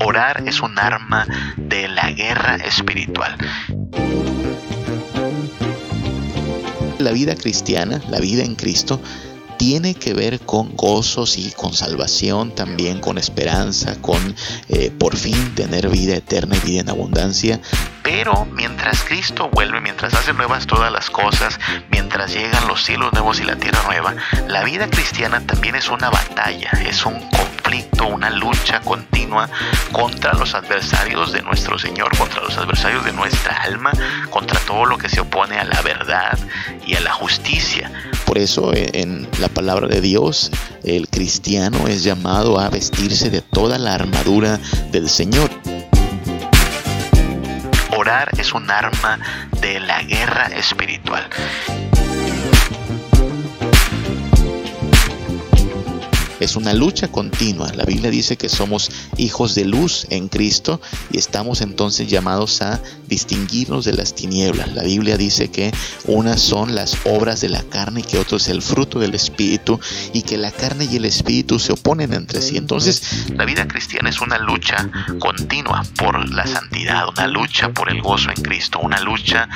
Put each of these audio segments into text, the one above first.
Orar es un arma de la guerra espiritual. La vida cristiana, la vida en Cristo, tiene que ver con gozos y con salvación, también con esperanza, con eh, por fin tener vida eterna y vida en abundancia. Pero mientras Cristo vuelve, mientras hace nuevas todas las cosas, mientras llegan los cielos nuevos y la tierra nueva, la vida cristiana también es una batalla, es un conflicto, una lucha continua contra los adversarios de nuestro Señor, contra los adversarios de nuestra alma, contra todo lo que se opone a la verdad y a la justicia. Por eso eh, en la palabra de Dios, el cristiano es llamado a vestirse de toda la armadura del Señor. Orar es un arma de la guerra espiritual. Es una lucha continua. La Biblia dice que somos hijos de luz en Cristo y estamos entonces llamados a distinguirnos de las tinieblas. La Biblia dice que unas son las obras de la carne y que otro es el fruto del Espíritu y que la carne y el Espíritu se oponen entre sí. Entonces, la vida cristiana es una lucha continua por la santidad, una lucha por el gozo en Cristo, una lucha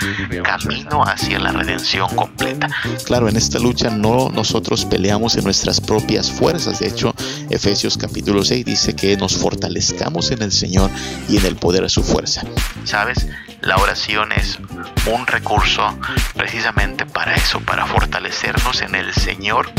camino hacia la redención completa. Claro, en esta lucha no nosotros peleamos en nuestras propias fuerzas de hecho, Efesios capítulo 6 dice que nos fortalezcamos en el Señor y en el poder de su fuerza. ¿Sabes? La oración es un recurso precisamente para eso, para fortalecernos en el Señor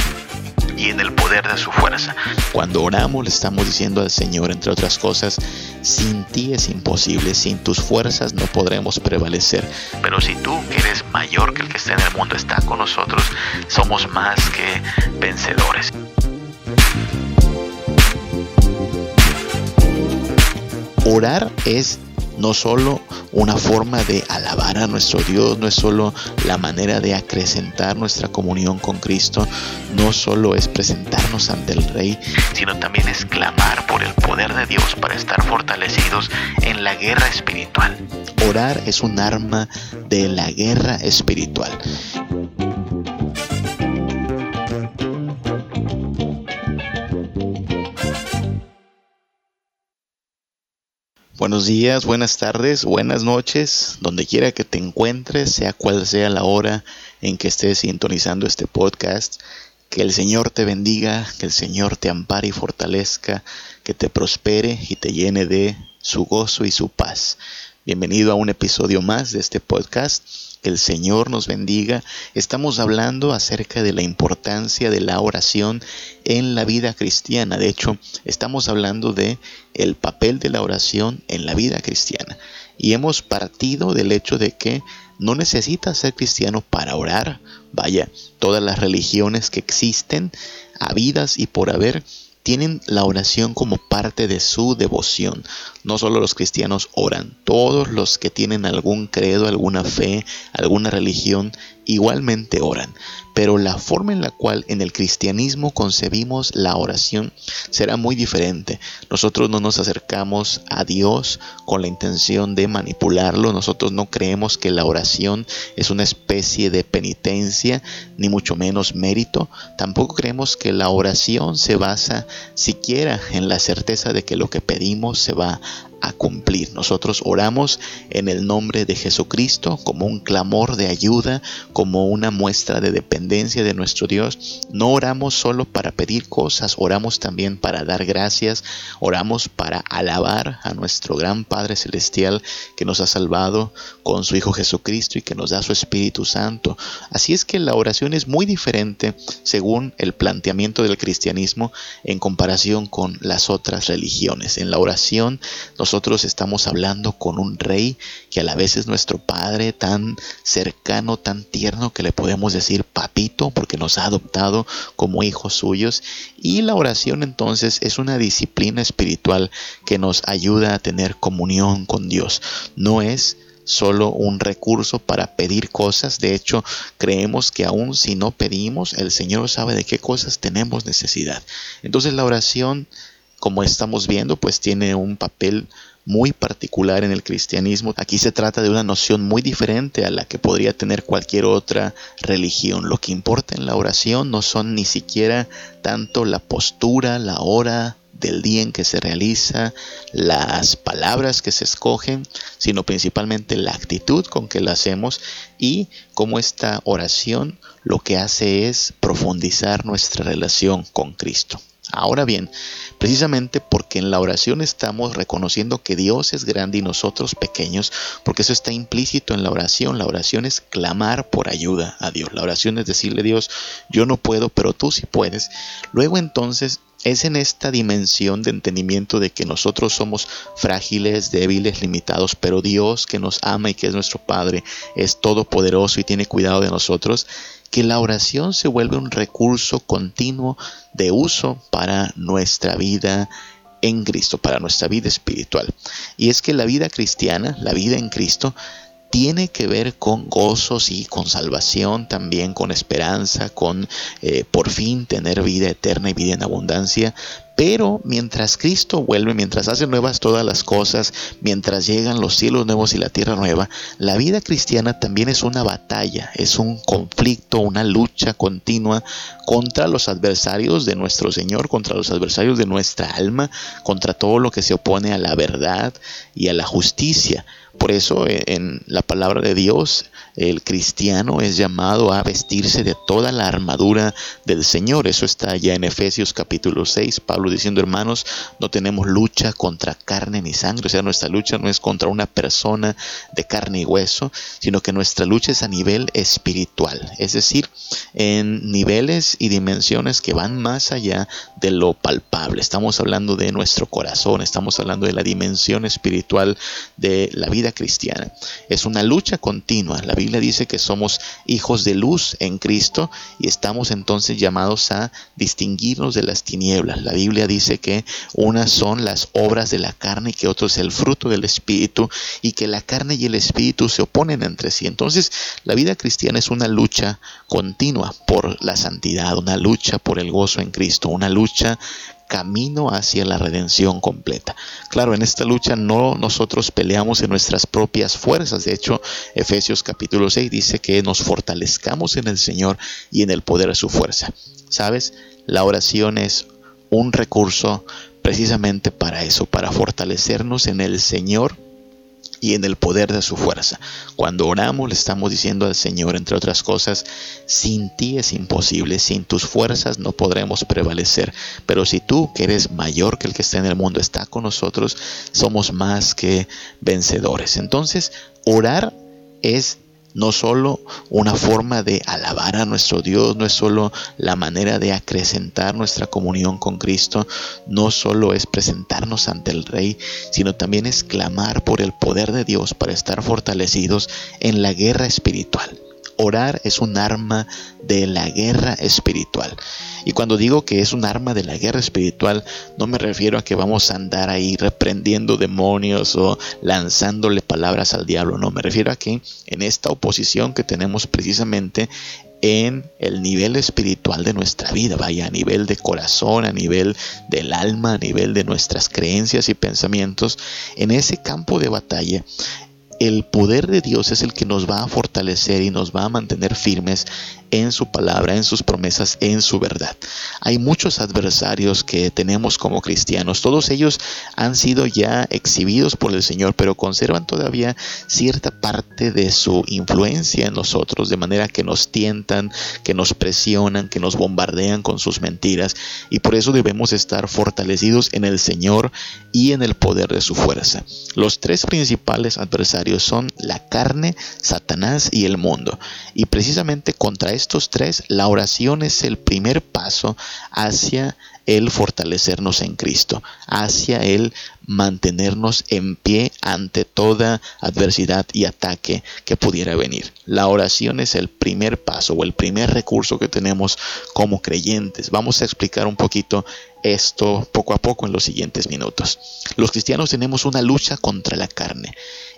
y en el poder de su fuerza. Cuando oramos le estamos diciendo al Señor, entre otras cosas, sin ti es imposible, sin tus fuerzas no podremos prevalecer. Pero si tú, eres mayor que el que está en el mundo, está con nosotros, somos más que vencedores. Orar es no solo una forma de alabar a nuestro Dios, no es solo la manera de acrecentar nuestra comunión con Cristo, no solo es presentarnos ante el Rey, sino también es clamar por el poder de Dios para estar fortalecidos en la guerra espiritual. Orar es un arma de la guerra espiritual. Buenos días, buenas tardes, buenas noches, donde quiera que te encuentres, sea cual sea la hora en que estés sintonizando este podcast. Que el Señor te bendiga, que el Señor te ampare y fortalezca, que te prospere y te llene de su gozo y su paz. Bienvenido a un episodio más de este podcast que el Señor nos bendiga. Estamos hablando acerca de la importancia de la oración en la vida cristiana. De hecho, estamos hablando de el papel de la oración en la vida cristiana. Y hemos partido del hecho de que no necesitas ser cristiano para orar. Vaya, todas las religiones que existen, habidas y por haber, tienen la oración como parte de su devoción. No solo los cristianos oran, todos los que tienen algún credo, alguna fe, alguna religión, igualmente oran pero la forma en la cual en el cristianismo concebimos la oración será muy diferente. Nosotros no nos acercamos a Dios con la intención de manipularlo, nosotros no creemos que la oración es una especie de penitencia, ni mucho menos mérito, tampoco creemos que la oración se basa siquiera en la certeza de que lo que pedimos se va a cumplir. Nosotros oramos en el nombre de Jesucristo como un clamor de ayuda, como una muestra de dependencia de nuestro Dios. No oramos solo para pedir cosas, oramos también para dar gracias, oramos para alabar a nuestro gran Padre Celestial que nos ha salvado con su Hijo Jesucristo y que nos da su Espíritu Santo. Así es que la oración es muy diferente según el planteamiento del cristianismo en comparación con las otras religiones. En la oración nos nosotros estamos hablando con un rey que a la vez es nuestro padre tan cercano, tan tierno que le podemos decir papito porque nos ha adoptado como hijos suyos. Y la oración entonces es una disciplina espiritual que nos ayuda a tener comunión con Dios. No es solo un recurso para pedir cosas. De hecho, creemos que aun si no pedimos, el Señor sabe de qué cosas tenemos necesidad. Entonces la oración como estamos viendo, pues tiene un papel muy particular en el cristianismo. Aquí se trata de una noción muy diferente a la que podría tener cualquier otra religión. Lo que importa en la oración no son ni siquiera tanto la postura, la hora del día en que se realiza, las palabras que se escogen, sino principalmente la actitud con que la hacemos y cómo esta oración lo que hace es profundizar nuestra relación con Cristo. Ahora bien, precisamente porque en la oración estamos reconociendo que Dios es grande y nosotros pequeños, porque eso está implícito en la oración. La oración es clamar por ayuda a Dios. La oración es decirle a Dios, yo no puedo, pero tú sí puedes. Luego entonces es en esta dimensión de entendimiento de que nosotros somos frágiles, débiles, limitados, pero Dios que nos ama y que es nuestro Padre es todopoderoso y tiene cuidado de nosotros, que la oración se vuelve un recurso continuo de uso para nuestra vida en Cristo, para nuestra vida espiritual. Y es que la vida cristiana, la vida en Cristo, tiene que ver con gozos y con salvación, también con esperanza, con eh, por fin tener vida eterna y vida en abundancia, pero mientras Cristo vuelve, mientras hace nuevas todas las cosas, mientras llegan los cielos nuevos y la tierra nueva, la vida cristiana también es una batalla, es un conflicto, una lucha continua contra los adversarios de nuestro Señor, contra los adversarios de nuestra alma, contra todo lo que se opone a la verdad y a la justicia. Por eso eh, en la palabra de Dios el cristiano es llamado a vestirse de toda la armadura del Señor. Eso está ya en Efesios capítulo 6, Pablo diciendo, hermanos, no tenemos lucha contra carne ni sangre, o sea, nuestra lucha no es contra una persona de carne y hueso, sino que nuestra lucha es a nivel espiritual, es decir, en niveles y dimensiones que van más allá de lo palpable. Estamos hablando de nuestro corazón, estamos hablando de la dimensión espiritual de la vida cristiana. Es una lucha continua. La Biblia dice que somos hijos de luz en Cristo y estamos entonces llamados a distinguirnos de las tinieblas. La Biblia dice que unas son las obras de la carne y que otro es el fruto del Espíritu y que la carne y el Espíritu se oponen entre sí. Entonces la vida cristiana es una lucha continua por la santidad, una lucha por el gozo en Cristo, una lucha camino hacia la redención completa. Claro, en esta lucha no nosotros peleamos en nuestras propias fuerzas. De hecho, Efesios capítulo 6 dice que nos fortalezcamos en el Señor y en el poder de su fuerza. ¿Sabes? La oración es un recurso precisamente para eso, para fortalecernos en el Señor y en el poder de su fuerza. Cuando oramos le estamos diciendo al Señor, entre otras cosas, sin ti es imposible, sin tus fuerzas no podremos prevalecer, pero si tú, que eres mayor que el que está en el mundo, está con nosotros, somos más que vencedores. Entonces, orar es no solo una forma de alabar a nuestro Dios, no es solo la manera de acrecentar nuestra comunión con Cristo, no solo es presentarnos ante el Rey, sino también es clamar por el poder de Dios para estar fortalecidos en la guerra espiritual. Orar es un arma de la guerra espiritual. Y cuando digo que es un arma de la guerra espiritual, no me refiero a que vamos a andar ahí reprendiendo demonios o lanzándole palabras al diablo, no, me refiero a que en esta oposición que tenemos precisamente en el nivel espiritual de nuestra vida, vaya, a nivel de corazón, a nivel del alma, a nivel de nuestras creencias y pensamientos, en ese campo de batalla el poder de Dios es el que nos va a fortalecer y nos va a mantener firmes en su palabra, en sus promesas, en su verdad. Hay muchos adversarios que tenemos como cristianos. Todos ellos han sido ya exhibidos por el Señor, pero conservan todavía cierta parte de su influencia en nosotros, de manera que nos tientan, que nos presionan, que nos bombardean con sus mentiras. Y por eso debemos estar fortalecidos en el Señor y en el poder de su fuerza. Los tres principales adversarios son la carne, Satanás y el mundo. Y precisamente contra estos tres, la oración es el primer paso hacia el fortalecernos en Cristo, hacia el mantenernos en pie ante toda adversidad y ataque que pudiera venir. La oración es el primer paso o el primer recurso que tenemos como creyentes. Vamos a explicar un poquito esto poco a poco en los siguientes minutos. Los cristianos tenemos una lucha contra la carne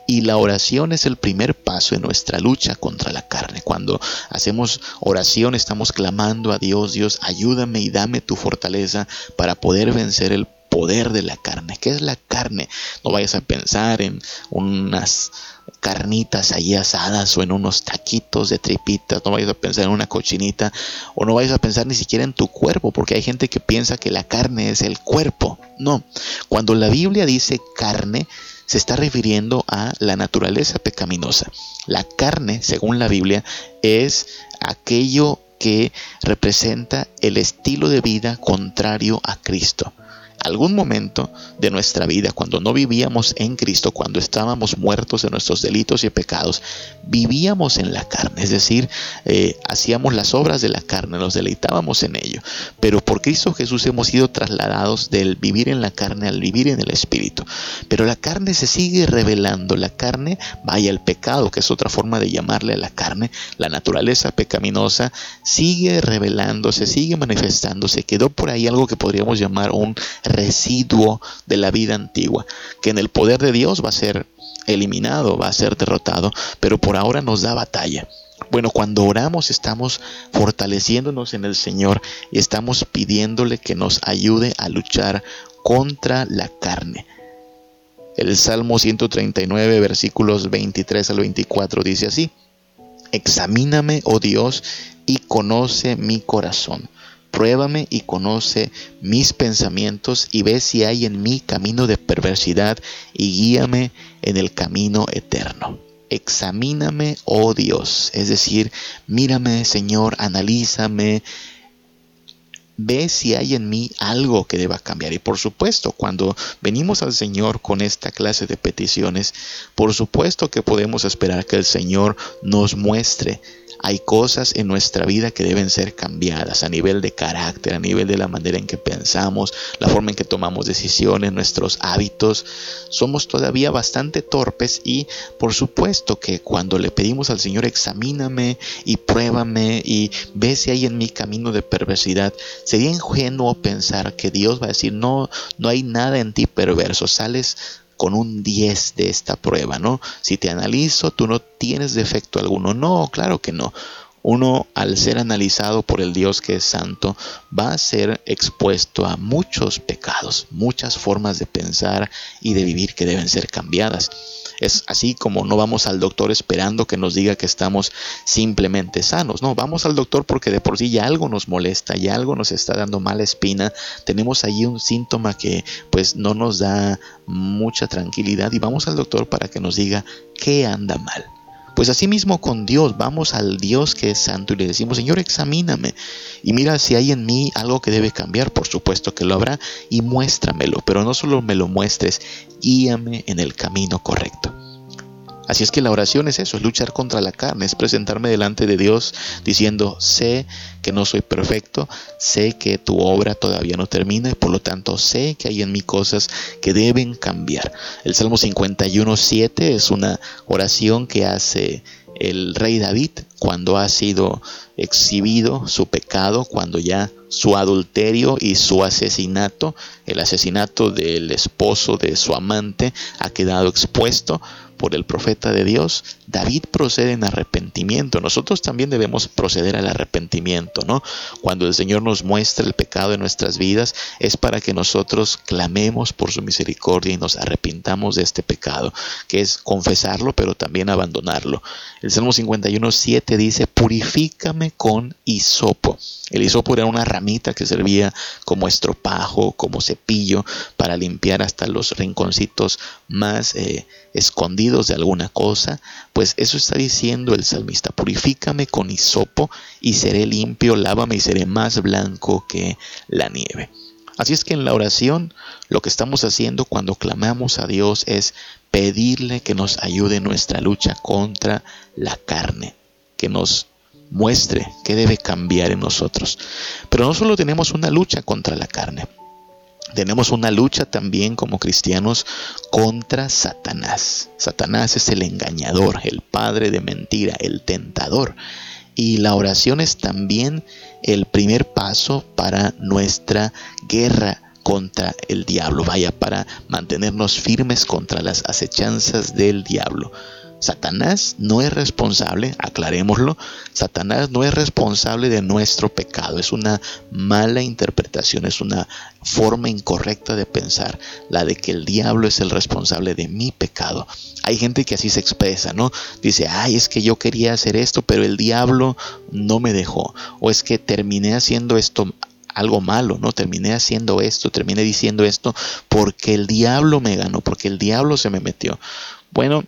y la oración es el primer paso en nuestra lucha contra la carne. Cuando hacemos oración estamos clamando a Dios, Dios, ayúdame y dame tu fortaleza para poder vencer el poder de la carne. ¿Qué es la carne? No vayas a pensar en unas carnitas ahí asadas o en unos taquitos de tripitas, no vayas a pensar en una cochinita o no vayas a pensar ni siquiera en tu cuerpo, porque hay gente que piensa que la carne es el cuerpo. No, cuando la Biblia dice carne, se está refiriendo a la naturaleza pecaminosa. La carne, según la Biblia, es aquello que representa el estilo de vida contrario a Cristo algún momento de nuestra vida, cuando no vivíamos en Cristo, cuando estábamos muertos de nuestros delitos y pecados, vivíamos en la carne, es decir, eh, hacíamos las obras de la carne, nos deleitábamos en ello. Pero por Cristo Jesús hemos sido trasladados del vivir en la carne al vivir en el Espíritu. Pero la carne se sigue revelando, la carne, vaya el pecado, que es otra forma de llamarle a la carne, la naturaleza pecaminosa, sigue revelándose, sigue manifestándose. Quedó por ahí algo que podríamos llamar un residuo de la vida antigua, que en el poder de Dios va a ser eliminado, va a ser derrotado, pero por ahora nos da batalla. Bueno, cuando oramos estamos fortaleciéndonos en el Señor y estamos pidiéndole que nos ayude a luchar contra la carne. El Salmo 139, versículos 23 al 24 dice así, Examíname, oh Dios, y conoce mi corazón Pruébame y conoce mis pensamientos y ve si hay en mí camino de perversidad y guíame en el camino eterno. Examíname, oh Dios, es decir, mírame, Señor, analízame, ve si hay en mí algo que deba cambiar. Y por supuesto, cuando venimos al Señor con esta clase de peticiones, por supuesto que podemos esperar que el Señor nos muestre hay cosas en nuestra vida que deben ser cambiadas a nivel de carácter, a nivel de la manera en que pensamos, la forma en que tomamos decisiones, nuestros hábitos. Somos todavía bastante torpes y por supuesto que cuando le pedimos al Señor examíname y pruébame y ve si hay en mi camino de perversidad, sería ingenuo pensar que Dios va a decir no, no hay nada en ti perverso, sales con un 10 de esta prueba, ¿no? Si te analizo, tú no tienes defecto alguno. No, claro que no. Uno, al ser analizado por el Dios que es santo, va a ser expuesto a muchos pecados, muchas formas de pensar y de vivir que deben ser cambiadas. Es así como no vamos al doctor esperando que nos diga que estamos simplemente sanos. No, vamos al doctor porque de por sí ya algo nos molesta, ya algo nos está dando mala espina. Tenemos allí un síntoma que pues no nos da mucha tranquilidad y vamos al doctor para que nos diga qué anda mal. Pues así mismo con Dios, vamos al Dios que es santo y le decimos, Señor, examíname y mira si hay en mí algo que debe cambiar, por supuesto que lo habrá, y muéstramelo, pero no solo me lo muestres, guíame en el camino correcto. Así es que la oración es eso, es luchar contra la carne, es presentarme delante de Dios diciendo, sé que no soy perfecto, sé que tu obra todavía no termina y por lo tanto sé que hay en mí cosas que deben cambiar. El Salmo 51.7 es una oración que hace el rey David cuando ha sido exhibido su pecado, cuando ya su adulterio y su asesinato, el asesinato del esposo de su amante, ha quedado expuesto por el profeta de Dios, David procede en arrepentimiento. Nosotros también debemos proceder al arrepentimiento, ¿no? Cuando el Señor nos muestra el pecado en nuestras vidas, es para que nosotros clamemos por su misericordia y nos arrepintamos de este pecado, que es confesarlo, pero también abandonarlo. El Salmo 51, 7 dice, purifícame con hisopo. El hisopo era una ramita que servía como estropajo, como cepillo, para limpiar hasta los rinconcitos más eh, escondidos de alguna cosa. Pues eso está diciendo el salmista, purifícame con hisopo y seré limpio, lávame y seré más blanco que la nieve. Así es que en la oración lo que estamos haciendo cuando clamamos a Dios es pedirle que nos ayude en nuestra lucha contra la carne, que nos muestre qué debe cambiar en nosotros. Pero no solo tenemos una lucha contra la carne, tenemos una lucha también como cristianos contra Satanás. Satanás es el engañador, el padre de mentira, el tentador. Y la oración es también el primer paso para nuestra guerra contra el diablo, vaya, para mantenernos firmes contra las acechanzas del diablo. Satanás no es responsable, aclarémoslo, Satanás no es responsable de nuestro pecado, es una mala interpretación, es una forma incorrecta de pensar, la de que el diablo es el responsable de mi pecado. Hay gente que así se expresa, ¿no? Dice, ay, es que yo quería hacer esto, pero el diablo no me dejó, o es que terminé haciendo esto algo malo, ¿no? Terminé haciendo esto, terminé diciendo esto porque el diablo me ganó, porque el diablo se me metió. Bueno,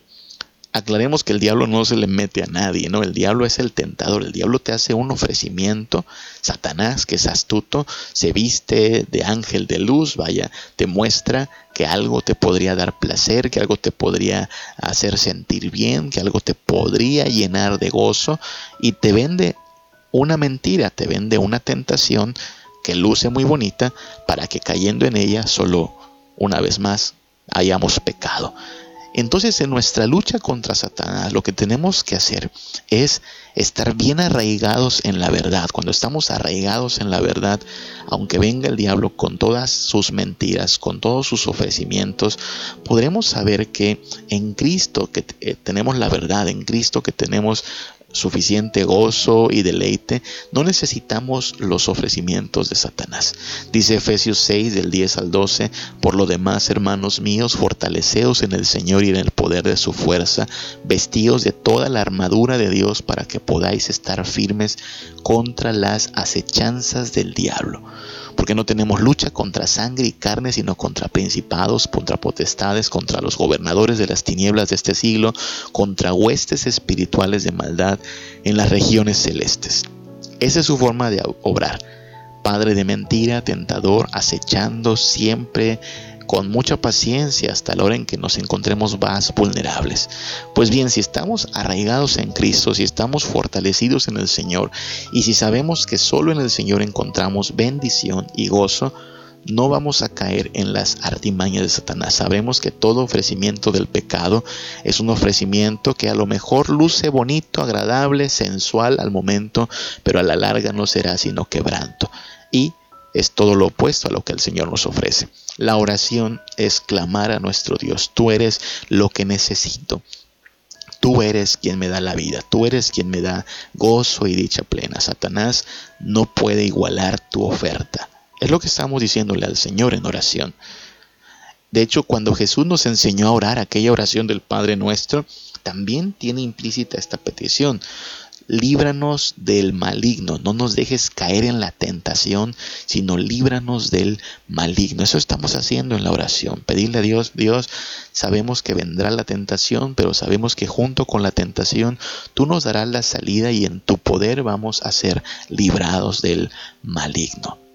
aclaremos que el diablo no se le mete a nadie, ¿no? El diablo es el tentador, el diablo te hace un ofrecimiento, Satanás, que es astuto, se viste de ángel de luz, vaya, te muestra que algo te podría dar placer, que algo te podría hacer sentir bien, que algo te podría llenar de gozo y te vende una mentira, te vende una tentación que luce muy bonita para que cayendo en ella solo una vez más hayamos pecado. Entonces en nuestra lucha contra Satanás lo que tenemos que hacer es estar bien arraigados en la verdad. Cuando estamos arraigados en la verdad, aunque venga el diablo con todas sus mentiras, con todos sus ofrecimientos, podremos saber que en Cristo que eh, tenemos la verdad, en Cristo que tenemos suficiente gozo y deleite, no necesitamos los ofrecimientos de Satanás. Dice Efesios 6 del 10 al 12, por lo demás, hermanos míos, fortaleceos en el Señor y en el poder de su fuerza, vestidos de toda la armadura de Dios para que podáis estar firmes contra las acechanzas del diablo porque no tenemos lucha contra sangre y carne, sino contra principados, contra potestades, contra los gobernadores de las tinieblas de este siglo, contra huestes espirituales de maldad en las regiones celestes. Esa es su forma de obrar. Padre de mentira, tentador, acechando siempre con mucha paciencia hasta la hora en que nos encontremos más vulnerables. Pues bien, si estamos arraigados en Cristo, si estamos fortalecidos en el Señor y si sabemos que solo en el Señor encontramos bendición y gozo, no vamos a caer en las artimañas de Satanás. Sabemos que todo ofrecimiento del pecado es un ofrecimiento que a lo mejor luce bonito, agradable, sensual al momento, pero a la larga no será sino quebranto. Y es todo lo opuesto a lo que el Señor nos ofrece. La oración es clamar a nuestro Dios. Tú eres lo que necesito. Tú eres quien me da la vida, tú eres quien me da gozo y dicha plena. Satanás no puede igualar tu oferta. Es lo que estamos diciéndole al Señor en oración. De hecho, cuando Jesús nos enseñó a orar aquella oración del Padre nuestro, también tiene implícita esta petición líbranos del maligno, no nos dejes caer en la tentación, sino líbranos del maligno. Eso estamos haciendo en la oración, pedirle a Dios, Dios, sabemos que vendrá la tentación, pero sabemos que junto con la tentación tú nos darás la salida y en tu poder vamos a ser librados del maligno.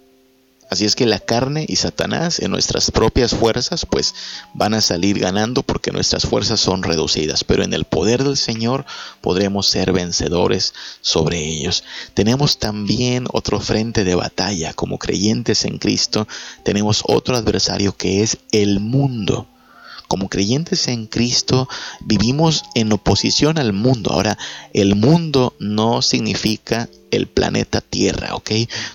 Así es que la carne y Satanás en nuestras propias fuerzas pues van a salir ganando porque nuestras fuerzas son reducidas, pero en el poder del Señor podremos ser vencedores sobre ellos. Tenemos también otro frente de batalla. Como creyentes en Cristo, tenemos otro adversario que es el mundo como creyentes en Cristo vivimos en oposición al mundo. Ahora, el mundo no significa el planeta Tierra, ¿ok?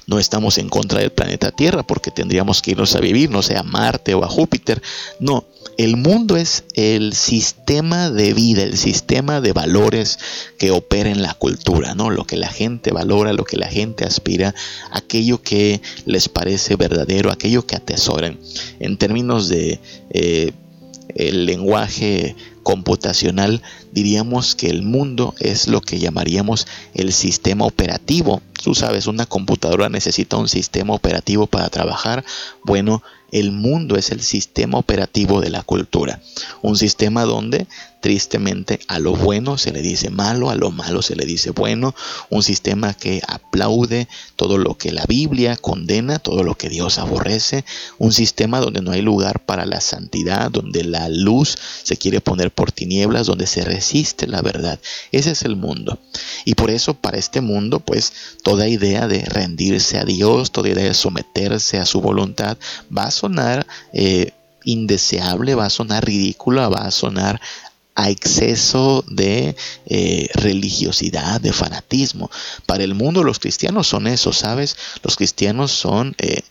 No estamos en contra del planeta Tierra porque tendríamos que irnos a vivir, no sé, a Marte o a Júpiter. No, el mundo es el sistema de vida, el sistema de valores que opera en la cultura, ¿no? Lo que la gente valora, lo que la gente aspira, aquello que les parece verdadero, aquello que atesoran. En términos de... Eh, el lenguaje computacional, diríamos que el mundo es lo que llamaríamos el sistema operativo. Tú sabes, una computadora necesita un sistema operativo para trabajar. Bueno, el mundo es el sistema operativo de la cultura. Un sistema donde tristemente a lo bueno se le dice malo, a lo malo se le dice bueno. Un sistema que aplaude todo lo que la Biblia condena, todo lo que Dios aborrece. Un sistema donde no hay lugar para la santidad, donde la luz se quiere poner por tinieblas, donde se resiste la verdad. Ese es el mundo. Y por eso para este mundo, pues toda idea de rendirse a Dios, toda idea de someterse a su voluntad va a sonar eh, indeseable, va a sonar ridícula, va a sonar a exceso de eh, religiosidad, de fanatismo. Para el mundo los cristianos son eso, ¿sabes? Los cristianos son eh,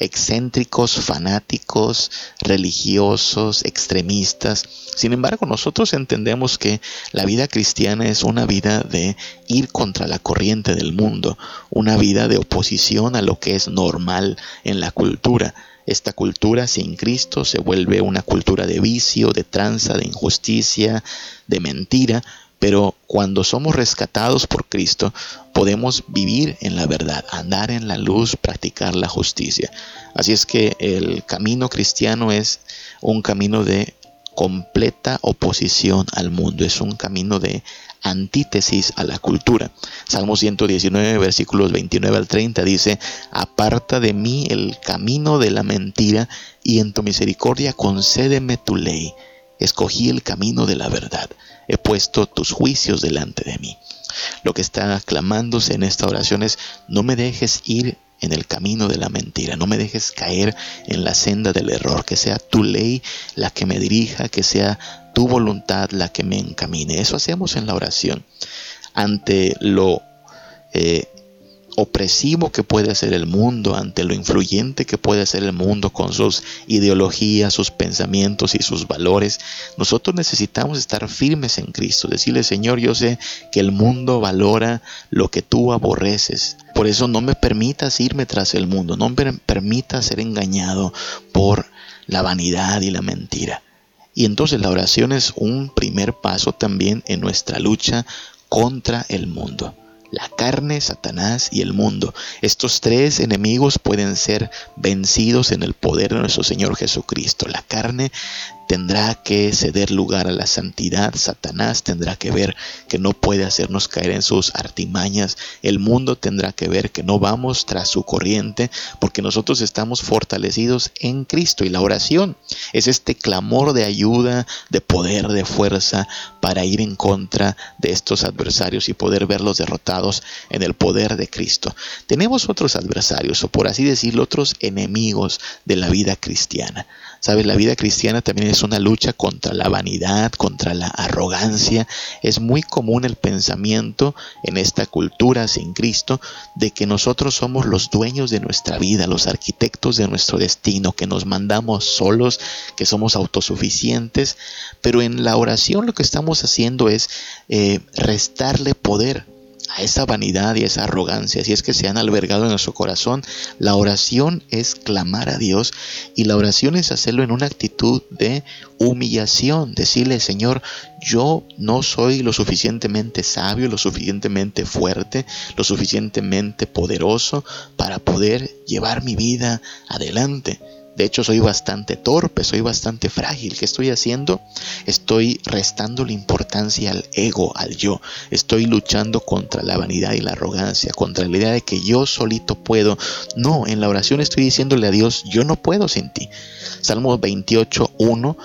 excéntricos, fanáticos, religiosos, extremistas. Sin embargo, nosotros entendemos que la vida cristiana es una vida de ir contra la corriente del mundo, una vida de oposición a lo que es normal en la cultura. Esta cultura sin Cristo se vuelve una cultura de vicio, de tranza, de injusticia, de mentira, pero cuando somos rescatados por Cristo, podemos vivir en la verdad, andar en la luz, practicar la justicia. Así es que el camino cristiano es un camino de completa oposición al mundo, es un camino de antítesis a la cultura. Salmo 119, versículos 29 al 30 dice, aparta de mí el camino de la mentira y en tu misericordia concédeme tu ley. Escogí el camino de la verdad he puesto tus juicios delante de mí. Lo que está clamándose en esta oración es, no me dejes ir en el camino de la mentira, no me dejes caer en la senda del error, que sea tu ley la que me dirija, que sea tu voluntad la que me encamine. Eso hacemos en la oración. Ante lo eh, opresivo que puede ser el mundo, ante lo influyente que puede ser el mundo con sus ideologías, sus pensamientos y sus valores, nosotros necesitamos estar firmes en Cristo, decirle, Señor, yo sé que el mundo valora lo que tú aborreces. Por eso no me permitas irme tras el mundo, no me permitas ser engañado por la vanidad y la mentira. Y entonces la oración es un primer paso también en nuestra lucha contra el mundo la carne, Satanás y el mundo. Estos tres enemigos pueden ser vencidos en el poder de nuestro Señor Jesucristo. La carne tendrá que ceder lugar a la santidad, Satanás tendrá que ver que no puede hacernos caer en sus artimañas, el mundo tendrá que ver que no vamos tras su corriente, porque nosotros estamos fortalecidos en Cristo y la oración es este clamor de ayuda, de poder, de fuerza para ir en contra de estos adversarios y poder verlos derrotados en el poder de Cristo. Tenemos otros adversarios, o por así decirlo, otros enemigos de la vida cristiana. Sabes, la vida cristiana también es una lucha contra la vanidad, contra la arrogancia. Es muy común el pensamiento en esta cultura sin Cristo de que nosotros somos los dueños de nuestra vida, los arquitectos de nuestro destino, que nos mandamos solos, que somos autosuficientes. Pero en la oración lo que estamos haciendo es eh, restarle poder a esa vanidad y esa arrogancia, si es que se han albergado en nuestro corazón, la oración es clamar a Dios y la oración es hacerlo en una actitud de humillación, decirle, Señor, yo no soy lo suficientemente sabio, lo suficientemente fuerte, lo suficientemente poderoso para poder llevar mi vida adelante. De hecho, soy bastante torpe, soy bastante frágil. ¿Qué estoy haciendo? Estoy restando la importancia al ego, al yo. Estoy luchando contra la vanidad y la arrogancia, contra la idea de que yo solito puedo. No, en la oración estoy diciéndole a Dios, yo no puedo sin ti. Salmo 28, 1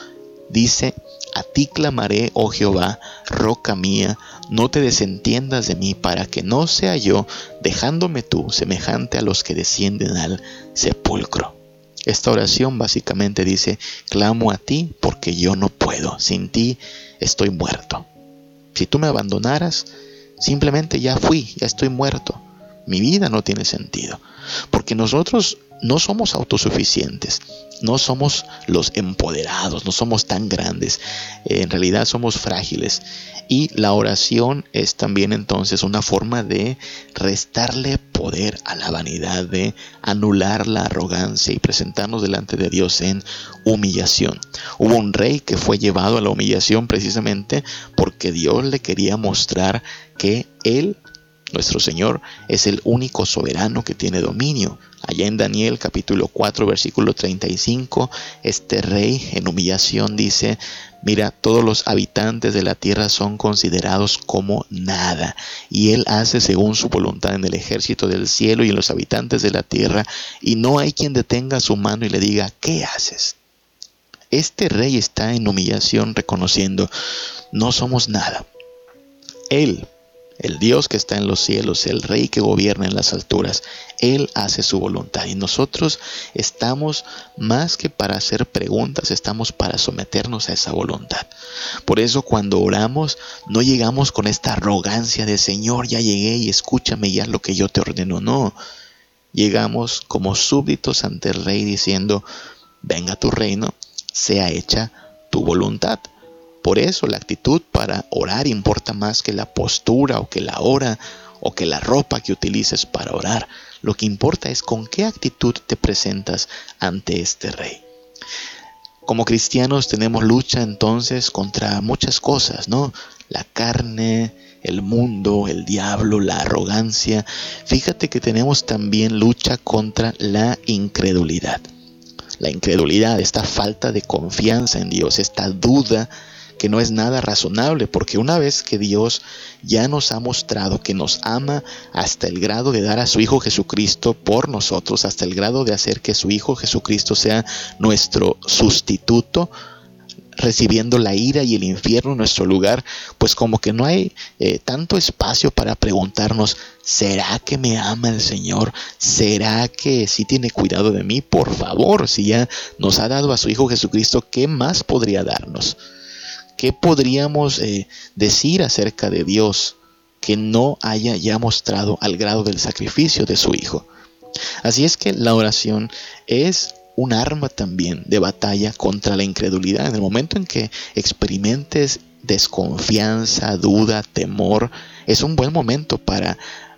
dice, a ti clamaré, oh Jehová, roca mía, no te desentiendas de mí, para que no sea yo, dejándome tú, semejante a los que descienden al sepulcro. Esta oración básicamente dice, clamo a ti porque yo no puedo, sin ti estoy muerto. Si tú me abandonaras, simplemente ya fui, ya estoy muerto. Mi vida no tiene sentido, porque nosotros no somos autosuficientes, no somos los empoderados, no somos tan grandes, en realidad somos frágiles. Y la oración es también entonces una forma de restarle poder a la vanidad, de anular la arrogancia y presentarnos delante de Dios en humillación. Hubo un rey que fue llevado a la humillación precisamente porque Dios le quería mostrar que Él nuestro Señor es el único soberano que tiene dominio. Allá en Daniel capítulo 4 versículo 35, este rey en humillación dice, mira, todos los habitantes de la tierra son considerados como nada, y él hace según su voluntad en el ejército del cielo y en los habitantes de la tierra, y no hay quien detenga su mano y le diga, ¿qué haces? Este rey está en humillación reconociendo, no somos nada. Él el Dios que está en los cielos, el Rey que gobierna en las alturas, Él hace su voluntad. Y nosotros estamos más que para hacer preguntas, estamos para someternos a esa voluntad. Por eso cuando oramos, no llegamos con esta arrogancia de Señor, ya llegué y escúchame ya lo que yo te ordeno. No. llegamos como súbditos ante el rey diciendo, venga tu reino, sea hecha tu voluntad. Por eso la actitud para orar importa más que la postura o que la hora o que la ropa que utilices para orar. Lo que importa es con qué actitud te presentas ante este rey. Como cristianos tenemos lucha entonces contra muchas cosas, ¿no? La carne, el mundo, el diablo, la arrogancia. Fíjate que tenemos también lucha contra la incredulidad. La incredulidad, esta falta de confianza en Dios, esta duda que no es nada razonable, porque una vez que Dios ya nos ha mostrado que nos ama hasta el grado de dar a su Hijo Jesucristo por nosotros, hasta el grado de hacer que su Hijo Jesucristo sea nuestro sustituto, recibiendo la ira y el infierno en nuestro lugar, pues como que no hay eh, tanto espacio para preguntarnos, ¿será que me ama el Señor? ¿Será que sí tiene cuidado de mí? Por favor, si ya nos ha dado a su Hijo Jesucristo, ¿qué más podría darnos? ¿Qué podríamos eh, decir acerca de Dios que no haya ya mostrado al grado del sacrificio de su Hijo? Así es que la oración es un arma también de batalla contra la incredulidad. En el momento en que experimentes desconfianza, duda, temor, es un buen momento para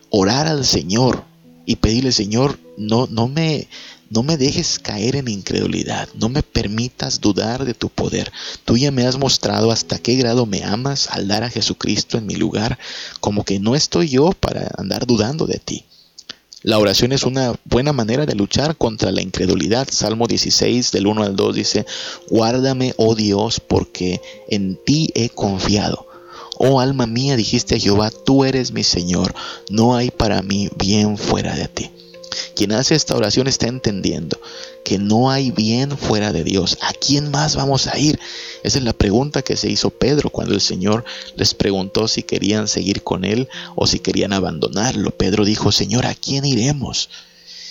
orar al Señor y pedirle, Señor, no, no me, no me dejes caer en incredulidad, no me permitas dudar de tu poder. Tú ya me has mostrado hasta qué grado me amas al dar a Jesucristo en mi lugar, como que no estoy yo para andar dudando de ti. La oración es una buena manera de luchar contra la incredulidad. Salmo 16 del 1 al 2 dice, Guárdame, oh Dios, porque en ti he confiado. Oh alma mía, dijiste a Jehová, tú eres mi Señor, no hay para mí bien fuera de ti. Quien hace esta oración está entendiendo que no hay bien fuera de Dios. ¿A quién más vamos a ir? Esa es la pregunta que se hizo Pedro cuando el Señor les preguntó si querían seguir con él o si querían abandonarlo. Pedro dijo, Señor, ¿a quién iremos?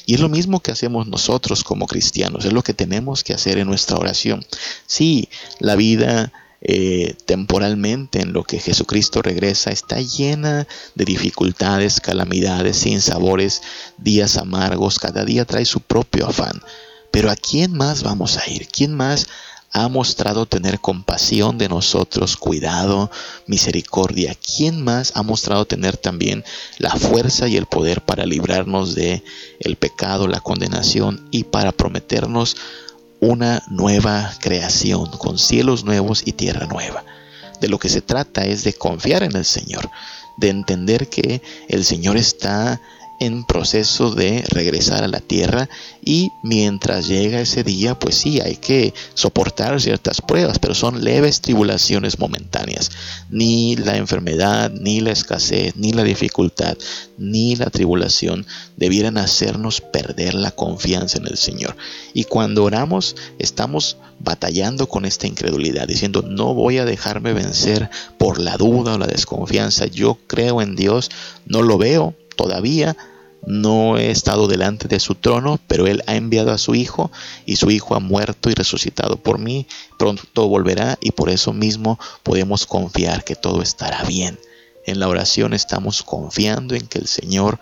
Y es lo mismo que hacemos nosotros como cristianos, es lo que tenemos que hacer en nuestra oración. Sí, la vida eh, temporalmente en lo que Jesucristo regresa está llena de dificultades, calamidades, sin sabores, días amargos, cada día trae su propio afán. Pero ¿a quién más vamos a ir? ¿Quién más ha mostrado tener compasión de nosotros, cuidado, misericordia. ¿Quién más ha mostrado tener también la fuerza y el poder para librarnos de el pecado, la condenación y para prometernos una nueva creación, con cielos nuevos y tierra nueva. De lo que se trata es de confiar en el Señor, de entender que el Señor está en proceso de regresar a la tierra y mientras llega ese día pues sí hay que soportar ciertas pruebas pero son leves tribulaciones momentáneas. Ni la enfermedad ni la escasez ni la dificultad ni la tribulación debieran hacernos perder la confianza en el Señor. Y cuando oramos estamos batallando con esta incredulidad diciendo no voy a dejarme vencer por la duda o la desconfianza. Yo creo en Dios no lo veo todavía no he estado delante de su trono, pero Él ha enviado a su Hijo y su Hijo ha muerto y resucitado por mí. Pronto volverá y por eso mismo podemos confiar que todo estará bien. En la oración estamos confiando en que el Señor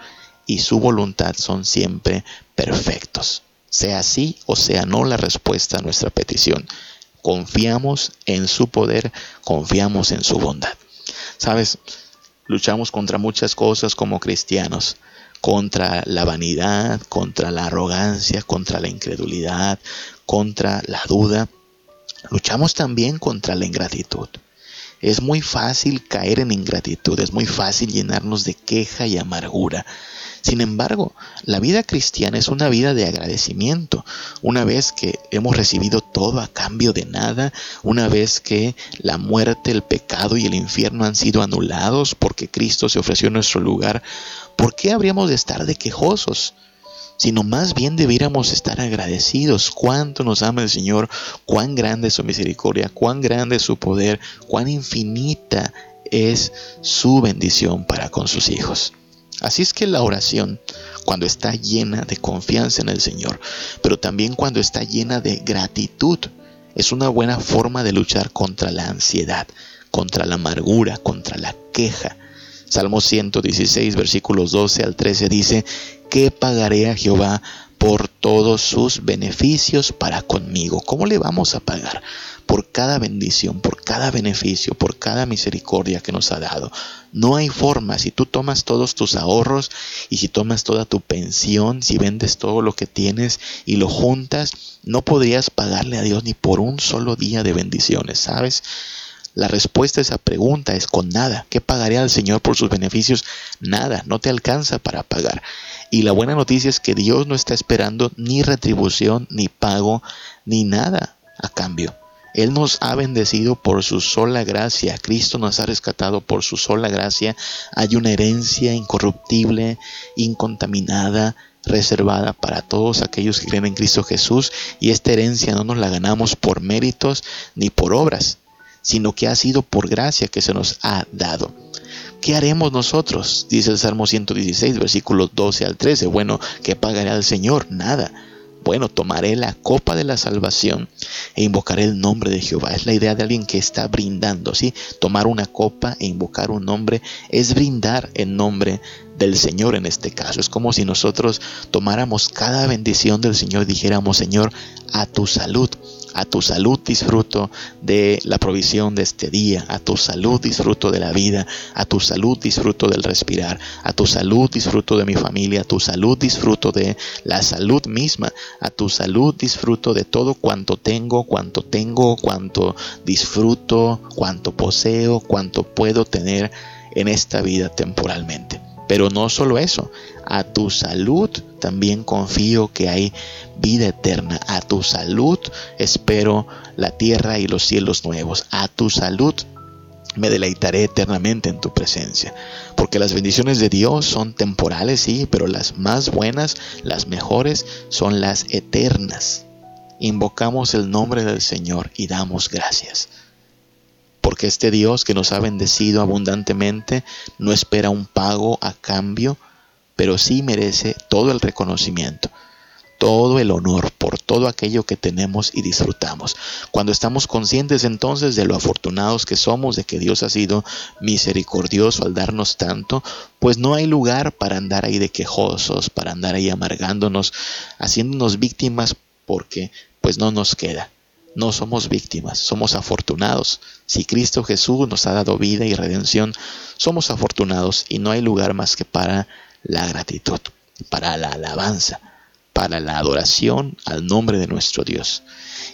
y su voluntad son siempre perfectos. Sea sí o sea no la respuesta a nuestra petición. Confiamos en su poder, confiamos en su bondad. Sabes, luchamos contra muchas cosas como cristianos contra la vanidad, contra la arrogancia, contra la incredulidad, contra la duda. Luchamos también contra la ingratitud. Es muy fácil caer en ingratitud, es muy fácil llenarnos de queja y amargura. Sin embargo, la vida cristiana es una vida de agradecimiento. Una vez que hemos recibido todo a cambio de nada, una vez que la muerte, el pecado y el infierno han sido anulados porque Cristo se ofreció en nuestro lugar, ¿por qué habríamos de estar de quejosos? Sino más bien debiéramos estar agradecidos. Cuánto nos ama el Señor, cuán grande es su misericordia, cuán grande es su poder, cuán infinita es su bendición para con sus hijos. Así es que la oración, cuando está llena de confianza en el Señor, pero también cuando está llena de gratitud, es una buena forma de luchar contra la ansiedad, contra la amargura, contra la queja, Salmo 116, versículos 12 al 13 dice, ¿qué pagaré a Jehová por todos sus beneficios para conmigo? ¿Cómo le vamos a pagar? Por cada bendición, por cada beneficio, por cada misericordia que nos ha dado. No hay forma, si tú tomas todos tus ahorros y si tomas toda tu pensión, si vendes todo lo que tienes y lo juntas, no podrías pagarle a Dios ni por un solo día de bendiciones, ¿sabes? La respuesta a esa pregunta es con nada. ¿Qué pagaré al Señor por sus beneficios? Nada, no te alcanza para pagar. Y la buena noticia es que Dios no está esperando ni retribución, ni pago, ni nada a cambio. Él nos ha bendecido por su sola gracia. Cristo nos ha rescatado por su sola gracia. Hay una herencia incorruptible, incontaminada, reservada para todos aquellos que creen en Cristo Jesús. Y esta herencia no nos la ganamos por méritos ni por obras, sino que ha sido por gracia que se nos ha dado. ¿Qué haremos nosotros? Dice el Salmo 116, versículos 12 al 13. Bueno, ¿qué pagaré al Señor? Nada. Bueno, tomaré la copa de la salvación e invocaré el nombre de Jehová. Es la idea de alguien que está brindando, ¿sí? Tomar una copa e invocar un nombre es brindar en nombre del Señor en este caso. Es como si nosotros tomáramos cada bendición del Señor y dijéramos, Señor, a tu salud. A tu salud disfruto de la provisión de este día. A tu salud disfruto de la vida. A tu salud disfruto del respirar. A tu salud disfruto de mi familia. A tu salud disfruto de la salud misma. A tu salud disfruto de todo cuanto tengo, cuanto tengo, cuanto disfruto, cuanto poseo, cuanto puedo tener en esta vida temporalmente. Pero no solo eso, a tu salud también confío que hay vida eterna. A tu salud espero la tierra y los cielos nuevos. A tu salud me deleitaré eternamente en tu presencia. Porque las bendiciones de Dios son temporales, sí, pero las más buenas, las mejores, son las eternas. Invocamos el nombre del Señor y damos gracias porque este Dios que nos ha bendecido abundantemente no espera un pago a cambio, pero sí merece todo el reconocimiento, todo el honor por todo aquello que tenemos y disfrutamos. Cuando estamos conscientes entonces de lo afortunados que somos, de que Dios ha sido misericordioso al darnos tanto, pues no hay lugar para andar ahí de quejosos, para andar ahí amargándonos, haciéndonos víctimas, porque pues no nos queda. No somos víctimas, somos afortunados. Si Cristo Jesús nos ha dado vida y redención, somos afortunados y no hay lugar más que para la gratitud, para la alabanza, para la adoración al nombre de nuestro Dios.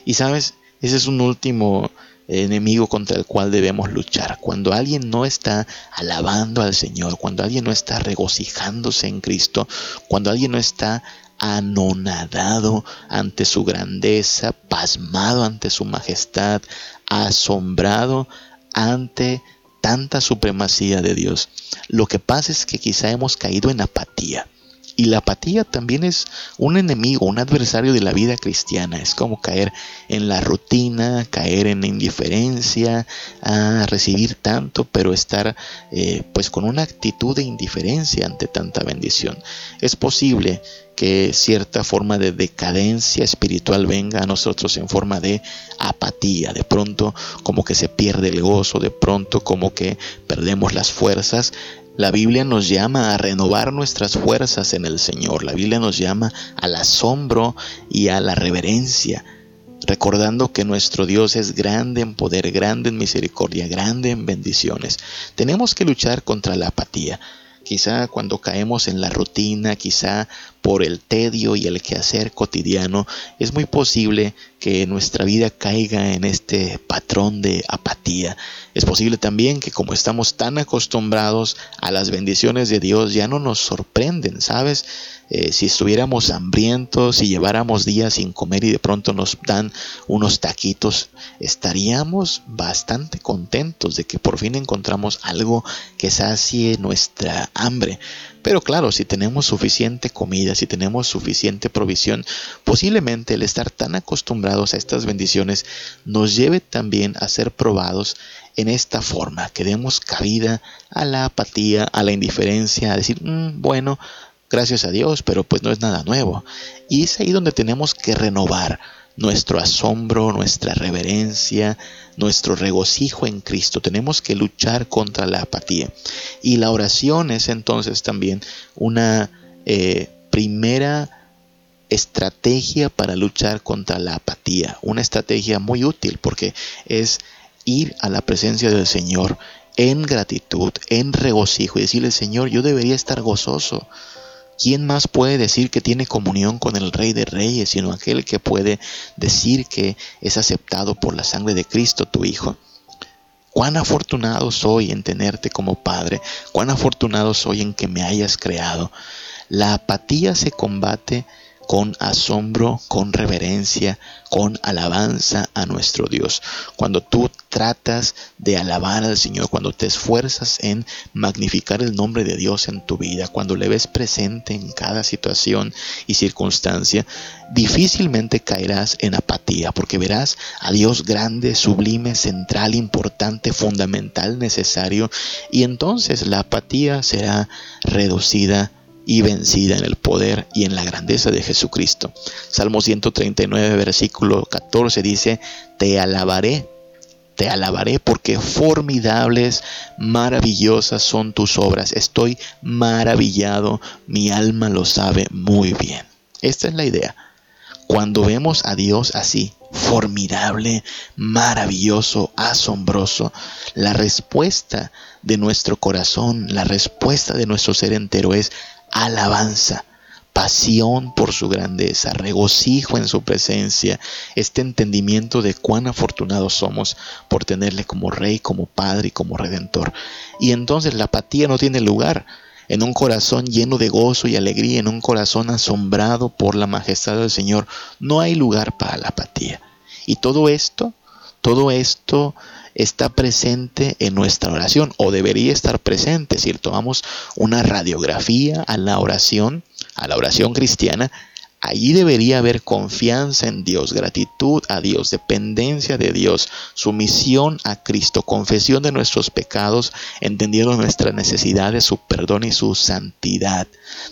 Y sabes, ese es un último enemigo contra el cual debemos luchar. Cuando alguien no está alabando al Señor, cuando alguien no está regocijándose en Cristo, cuando alguien no está anonadado ante su grandeza, pasmado ante su majestad, asombrado ante tanta supremacía de Dios. Lo que pasa es que quizá hemos caído en apatía. Y la apatía también es un enemigo, un adversario de la vida cristiana. Es como caer en la rutina, caer en indiferencia, a recibir tanto, pero estar eh, pues con una actitud de indiferencia ante tanta bendición. Es posible que cierta forma de decadencia espiritual venga a nosotros en forma de apatía, de pronto como que se pierde el gozo, de pronto como que perdemos las fuerzas. La Biblia nos llama a renovar nuestras fuerzas en el Señor, la Biblia nos llama al asombro y a la reverencia, recordando que nuestro Dios es grande en poder, grande en misericordia, grande en bendiciones. Tenemos que luchar contra la apatía. Quizá cuando caemos en la rutina, quizá por el tedio y el quehacer cotidiano, es muy posible que nuestra vida caiga en este patrón de apatía. Es posible también que como estamos tan acostumbrados a las bendiciones de Dios, ya no nos sorprenden, ¿sabes? Eh, si estuviéramos hambrientos, y lleváramos días sin comer y de pronto nos dan unos taquitos, estaríamos bastante contentos de que por fin encontramos algo que sacie nuestra hambre. Pero claro, si tenemos suficiente comida, si tenemos suficiente provisión, posiblemente el estar tan acostumbrados a estas bendiciones nos lleve también a ser probados en esta forma, que demos cabida a la apatía, a la indiferencia, a decir, mm, bueno, gracias a Dios, pero pues no es nada nuevo. Y es ahí donde tenemos que renovar nuestro asombro, nuestra reverencia, nuestro regocijo en Cristo. Tenemos que luchar contra la apatía. Y la oración es entonces también una eh, primera estrategia para luchar contra la apatía. Una estrategia muy útil porque es ir a la presencia del Señor en gratitud, en regocijo y decirle, Señor, yo debería estar gozoso. ¿Quién más puede decir que tiene comunión con el Rey de Reyes, sino aquel que puede decir que es aceptado por la sangre de Cristo, tu Hijo? Cuán afortunado soy en tenerte como Padre, cuán afortunado soy en que me hayas creado. La apatía se combate con asombro, con reverencia, con alabanza a nuestro Dios. Cuando tú tratas de alabar al Señor, cuando te esfuerzas en magnificar el nombre de Dios en tu vida, cuando le ves presente en cada situación y circunstancia, difícilmente caerás en apatía, porque verás a Dios grande, sublime, central, importante, fundamental, necesario, y entonces la apatía será reducida y vencida en el poder y en la grandeza de Jesucristo. Salmo 139, versículo 14 dice, Te alabaré, te alabaré porque formidables, maravillosas son tus obras. Estoy maravillado, mi alma lo sabe muy bien. Esta es la idea. Cuando vemos a Dios así, formidable, maravilloso, asombroso, la respuesta de nuestro corazón, la respuesta de nuestro ser entero es alabanza, pasión por su grandeza, regocijo en su presencia, este entendimiento de cuán afortunados somos por tenerle como Rey, como Padre y como Redentor. Y entonces la apatía no tiene lugar. En un corazón lleno de gozo y alegría, en un corazón asombrado por la majestad del Señor, no hay lugar para la apatía. Y todo esto, todo esto está presente en nuestra oración o debería estar presente. Si tomamos una radiografía a la oración, a la oración cristiana, allí debería haber confianza en Dios, gratitud a Dios, dependencia de Dios, sumisión a Cristo, confesión de nuestros pecados, entendiendo nuestras necesidades, su perdón y su santidad,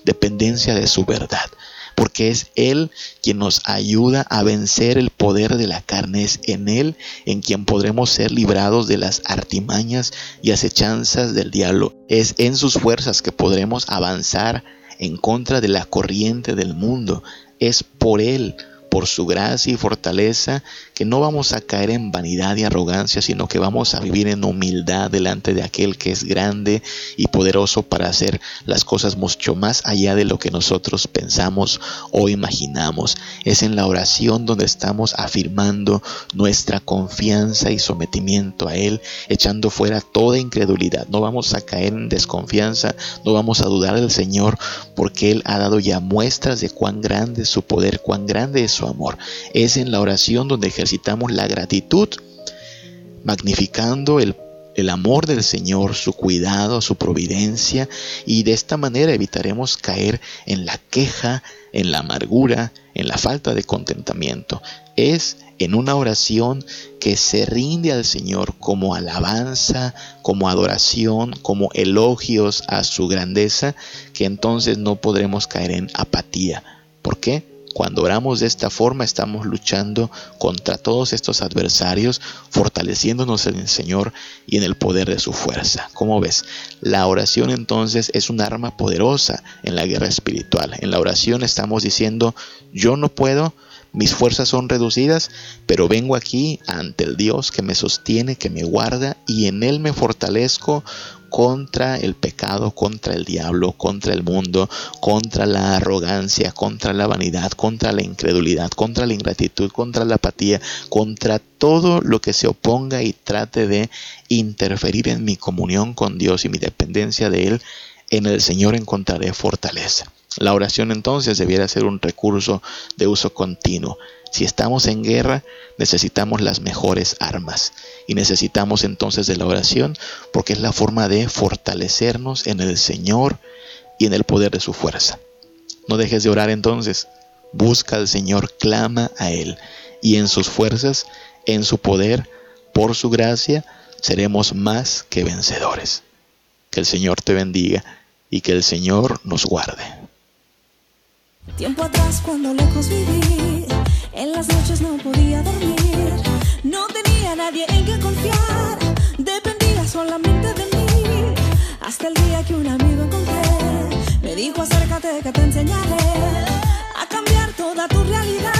dependencia de su verdad porque es Él quien nos ayuda a vencer el poder de la carne. Es en Él en quien podremos ser librados de las artimañas y acechanzas del diablo. Es en sus fuerzas que podremos avanzar en contra de la corriente del mundo. Es por Él por su gracia y fortaleza, que no vamos a caer en vanidad y arrogancia, sino que vamos a vivir en humildad delante de aquel que es grande y poderoso para hacer las cosas mucho más allá de lo que nosotros pensamos o imaginamos. Es en la oración donde estamos afirmando nuestra confianza y sometimiento a Él, echando fuera toda incredulidad. No vamos a caer en desconfianza, no vamos a dudar del Señor, porque Él ha dado ya muestras de cuán grande es su poder, cuán grande es su amor. Es en la oración donde ejercitamos la gratitud, magnificando el, el amor del Señor, su cuidado, su providencia, y de esta manera evitaremos caer en la queja, en la amargura, en la falta de contentamiento. Es en una oración que se rinde al Señor como alabanza, como adoración, como elogios a su grandeza, que entonces no podremos caer en apatía. ¿Por qué? Cuando oramos de esta forma estamos luchando contra todos estos adversarios, fortaleciéndonos en el Señor y en el poder de su fuerza. ¿Cómo ves? La oración entonces es un arma poderosa en la guerra espiritual. En la oración estamos diciendo, yo no puedo, mis fuerzas son reducidas, pero vengo aquí ante el Dios que me sostiene, que me guarda y en Él me fortalezco contra el pecado, contra el diablo, contra el mundo, contra la arrogancia, contra la vanidad, contra la incredulidad, contra la ingratitud, contra la apatía, contra todo lo que se oponga y trate de interferir en mi comunión con Dios y mi dependencia de Él. En el Señor encontraré fortaleza. La oración entonces debiera ser un recurso de uso continuo. Si estamos en guerra, necesitamos las mejores armas y necesitamos entonces de la oración porque es la forma de fortalecernos en el Señor y en el poder de su fuerza. No dejes de orar entonces, busca al Señor, clama a Él y en sus fuerzas, en su poder, por su gracia, seremos más que vencedores. Que el Señor te bendiga y que el Señor nos guarde. Tiempo atrás cuando lejos viví En las noches no podía dormir, no tenía nadie en quien confiar, dependía solamente de mí. Hasta el día que un amigo encontré, me dijo acércate que te enseñaré a cambiar toda tu realidad.